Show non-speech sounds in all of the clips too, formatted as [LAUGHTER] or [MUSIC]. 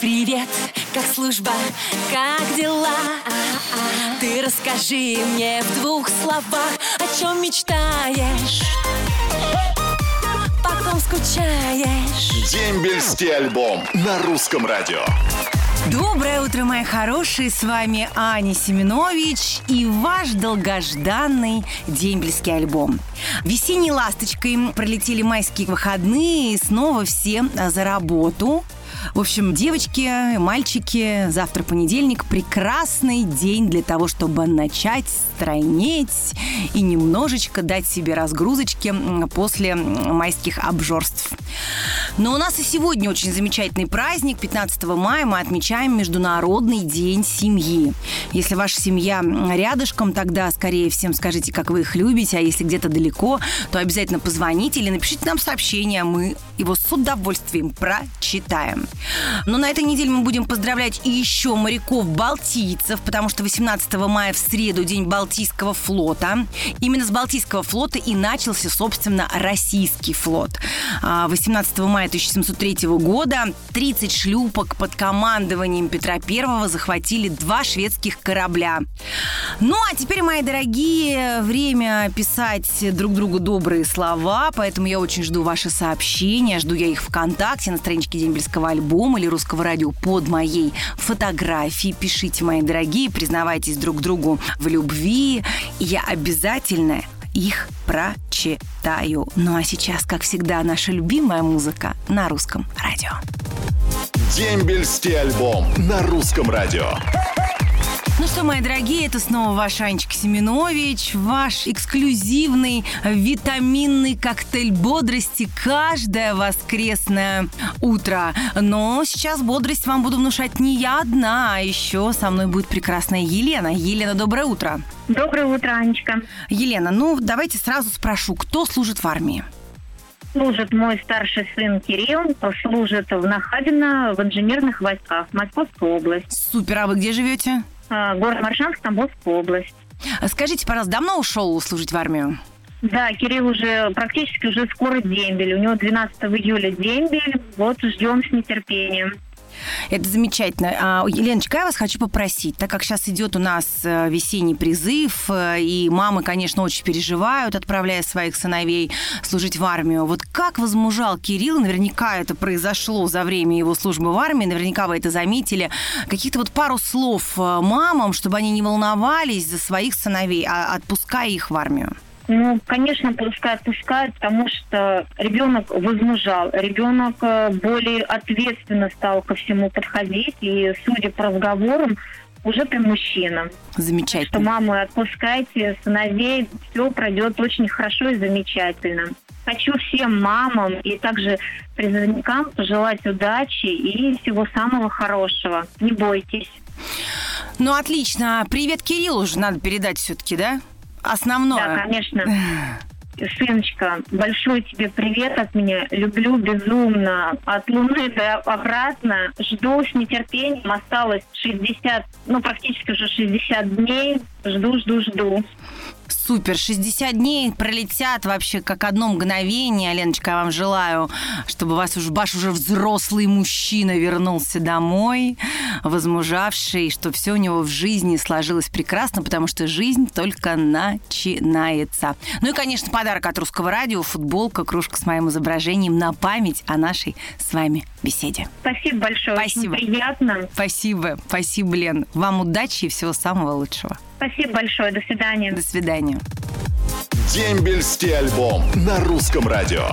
Привет, как служба, как дела? Ты расскажи мне в двух словах, о чем мечтаешь, потом скучаешь. Дембельский альбом на русском радио. Доброе утро, мои хорошие! С вами Аня Семенович и ваш долгожданный дембельский альбом. Весенней ласточкой пролетели майские выходные, и снова все за работу. В общем, девочки, мальчики, завтра понедельник. Прекрасный день для того, чтобы начать стройнеть и немножечко дать себе разгрузочки после майских обжорств. Но у нас и сегодня очень замечательный праздник. 15 мая мы отмечаем Международный день семьи. Если ваша семья рядышком, тогда скорее всем скажите, как вы их любите, а если где-то далеко, то обязательно позвоните или напишите нам сообщение, мы его с удовольствием прочитаем. Но на этой неделе мы будем поздравлять еще моряков-балтийцев, потому что 18 мая в среду День Балтийского флота. Именно с Балтийского флота и начался, собственно, российский флот. 18 а, мая 1703 года 30 шлюпок под командованием Петра I захватили два шведских корабля. Ну, а теперь, мои дорогие, время писать друг другу добрые слова, поэтому я очень жду ваши сообщения, жду я их ВКонтакте на страничке Дембельского альбома или Русского радио под моей фотографией. Пишите, мои дорогие, признавайтесь друг другу в любви, я обязательно их прочитаю. Ну а сейчас, как всегда, наша любимая музыка на русском радио. Дембельский альбом на русском радио. Ну что, мои дорогие, это снова ваш Анечка Семенович, ваш эксклюзивный витаминный коктейль бодрости каждое воскресное утро. Но сейчас бодрость вам буду внушать не я одна, а еще со мной будет прекрасная Елена. Елена, доброе утро. Доброе утро, Анечка. Елена, ну давайте сразу спрошу, кто служит в армии? Служит мой старший сын Кирилл, служит в Нахабино в инженерных войсках, Московской области. Супер, а вы где живете? А, город Маршанск, Тамбовская область. Скажите, пожалуйста, давно ушел служить в армию? Да, Кирилл уже практически уже скоро дембель. У него 12 июля дембель. Вот ждем с нетерпением. Это замечательно. А, Еленочка, я вас хочу попросить, так как сейчас идет у нас э, весенний призыв, э, и мамы, конечно, очень переживают, отправляя своих сыновей служить в армию. Вот как возмужал Кирилл, наверняка это произошло за время его службы в армии, наверняка вы это заметили, каких-то вот пару слов э, мамам, чтобы они не волновались за своих сыновей, а отпуская их в армию. Ну, конечно, пускай отпускают, потому что ребенок возмужал, ребенок э, более ответственно стал ко всему подходить, и, судя по разговорам, уже прям мужчина. Замечательно. Что мамы отпускайте сыновей, все пройдет очень хорошо и замечательно. Хочу всем мамам и также призывникам пожелать удачи и всего самого хорошего. Не бойтесь. Ну, отлично. Привет Кириллу уже надо передать все-таки, да? Основное. Да, конечно. Сыночка, большой тебе привет от меня. Люблю безумно. От Луны до обратно. Жду с нетерпением. Осталось 60, ну, практически уже 60 дней. Жду, жду, жду. Супер, 60 дней пролетят вообще как одно мгновение. Леночка, я вам желаю, чтобы вас уже, ваш уже взрослый мужчина вернулся домой, возмужавший, что все у него в жизни сложилось прекрасно, потому что жизнь только начинается. Ну и, конечно, подарок от Русского радио, футболка, кружка с моим изображением на память о нашей с вами беседе. Спасибо большое. Спасибо. Очень приятно. Спасибо. Спасибо, Лен. Вам удачи и всего самого лучшего. Спасибо большое. До свидания. До свидания. Дембельский альбом на русском радио.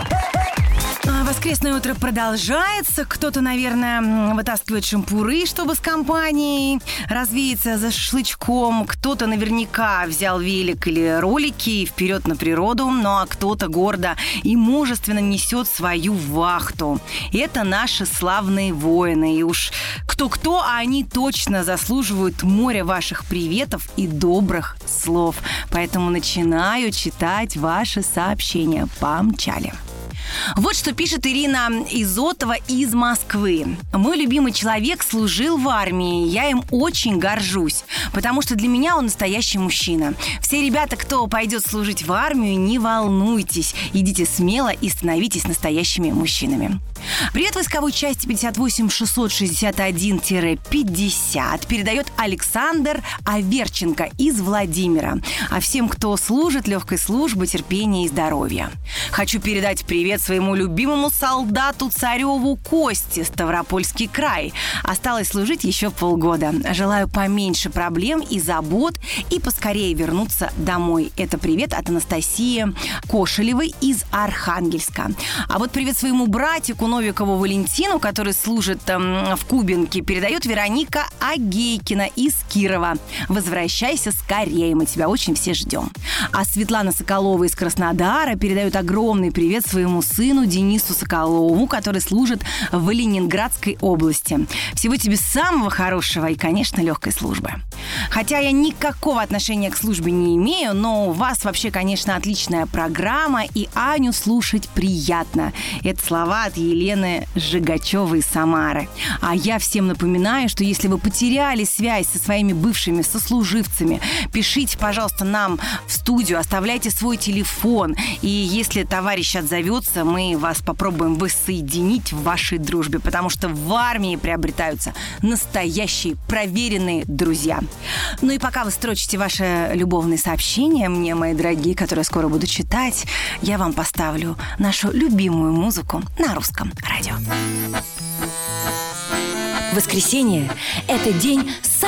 А, воскресное утро продолжается. Кто-то, наверное, вытаскивает шампуры, чтобы с компанией развеяться за шашлычком. Кто-то наверняка взял велик или ролики и вперед на природу. Ну а кто-то гордо и мужественно несет свою вахту. Это наши славные воины. И уж кто-кто, а они точно заслуживают моря ваших приветов и добрых слов. Поэтому начинаю читать ваши сообщения. Помчали. Вот что пишет Ирина Изотова из Москвы. Мой любимый человек служил в армии. Я им очень горжусь, потому что для меня он настоящий мужчина. Все ребята, кто пойдет служить в армию, не волнуйтесь. Идите смело и становитесь настоящими мужчинами. Привет войсковой части 58 661-50 передает Александр Аверченко из Владимира. А всем, кто служит, легкой службы, терпения и здоровья. Хочу передать привет своему любимому солдату Цареву Кости, Ставропольский край. Осталось служить еще полгода. Желаю поменьше проблем и забот и поскорее вернуться домой. Это привет от Анастасии Кошелевой из Архангельска. А вот привет своему братику Новикову Валентину, который служит эм, в Кубинке, передает Вероника Агейкина из Кирова. Возвращайся скорее, мы тебя очень все ждем. А Светлана Соколова из Краснодара передает огромный привет своему сыну Денису Соколову, который служит в Ленинградской области. Всего тебе самого хорошего и, конечно, легкой службы. Хотя я никакого отношения к службе не имею, но у вас вообще, конечно, отличная программа, и Аню слушать приятно. Это слова от Елены Жигачевой из Самары. А я всем напоминаю, что если вы потеряли связь со своими бывшими сослуживцами, пишите, пожалуйста, нам в студию, оставляйте свой телефон. И если товарищ отзовется, мы вас попробуем воссоединить в вашей дружбе, потому что в армии приобретаются настоящие проверенные друзья. Ну и пока вы строчите ваши любовные сообщения мне, мои дорогие, которые я скоро буду читать, я вам поставлю нашу любимую музыку на русском радио. Воскресенье – это день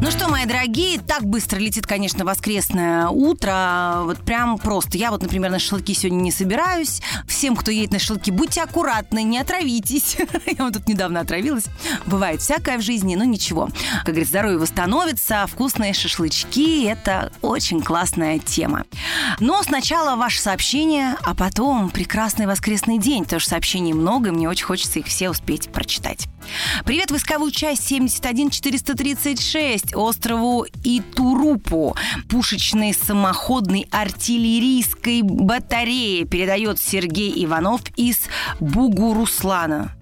Ну что, мои дорогие, так быстро летит, конечно, воскресное утро. Вот прям просто. Я вот, например, на шашлыки сегодня не собираюсь. Всем, кто едет на шашлыки, будьте аккуратны, не отравитесь. [LAUGHS] Я вот тут недавно отравилась. Бывает всякое в жизни, но ничего. Как говорится, здоровье восстановится, вкусные шашлычки – это очень классная тема. Но сначала ваше сообщение, а потом прекрасный воскресный день. Что сообщений много, и мне очень хочется их все успеть прочитать. Привет, войсковую часть 71436 острову Итурупу. Пушечной самоходной артиллерийской батареи передает Сергей Иванов из Бугуруслана.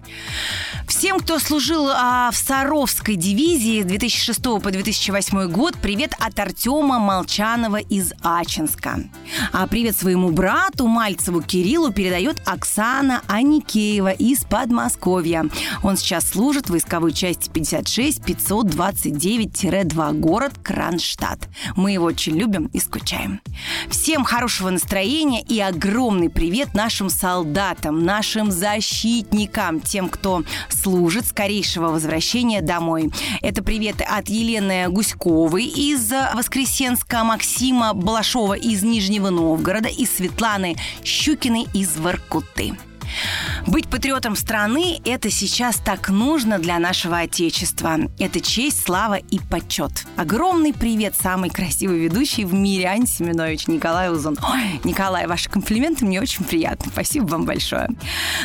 Всем, кто служил а, в Саровской дивизии с 2006 по 2008 год, привет от Артема Молчанова из Ачинска. А привет своему брату Мальцеву Кириллу передает Оксана Аникеева из Подмосковья. Он сейчас служит в войсковой части 56 529-2 город Кронштадт. Мы его очень любим и скучаем. Всем хорошего настроения и огромный привет нашим солдатам, нашим защитникам, тем, кто служит скорейшего возвращения домой. Это приветы от Елены Гуськовой из Воскресенска, Максима Балашова из Нижнего Новгорода и Светланы Щукиной из Воркуты. Быть патриотом страны – это сейчас так нужно для нашего Отечества. Это честь, слава и почет. Огромный привет самый красивый ведущий в мире Ань Семенович Николай Узун. Ой, Николай, ваши комплименты мне очень приятны. Спасибо вам большое.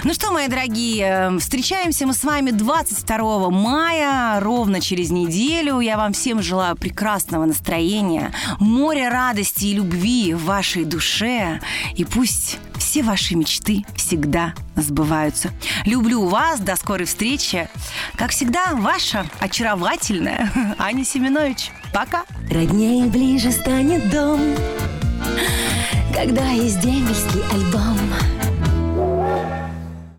Ну что, мои дорогие, встречаемся мы с вами 22 мая, ровно через неделю. Я вам всем желаю прекрасного настроения, море радости и любви в вашей душе. И пусть все ваши мечты всегда сбываются. Люблю вас. До скорой встречи. Как всегда, ваша очаровательная [LAUGHS] Аня Семенович. Пока. Роднее ближе станет дом, когда есть дембельский альбом.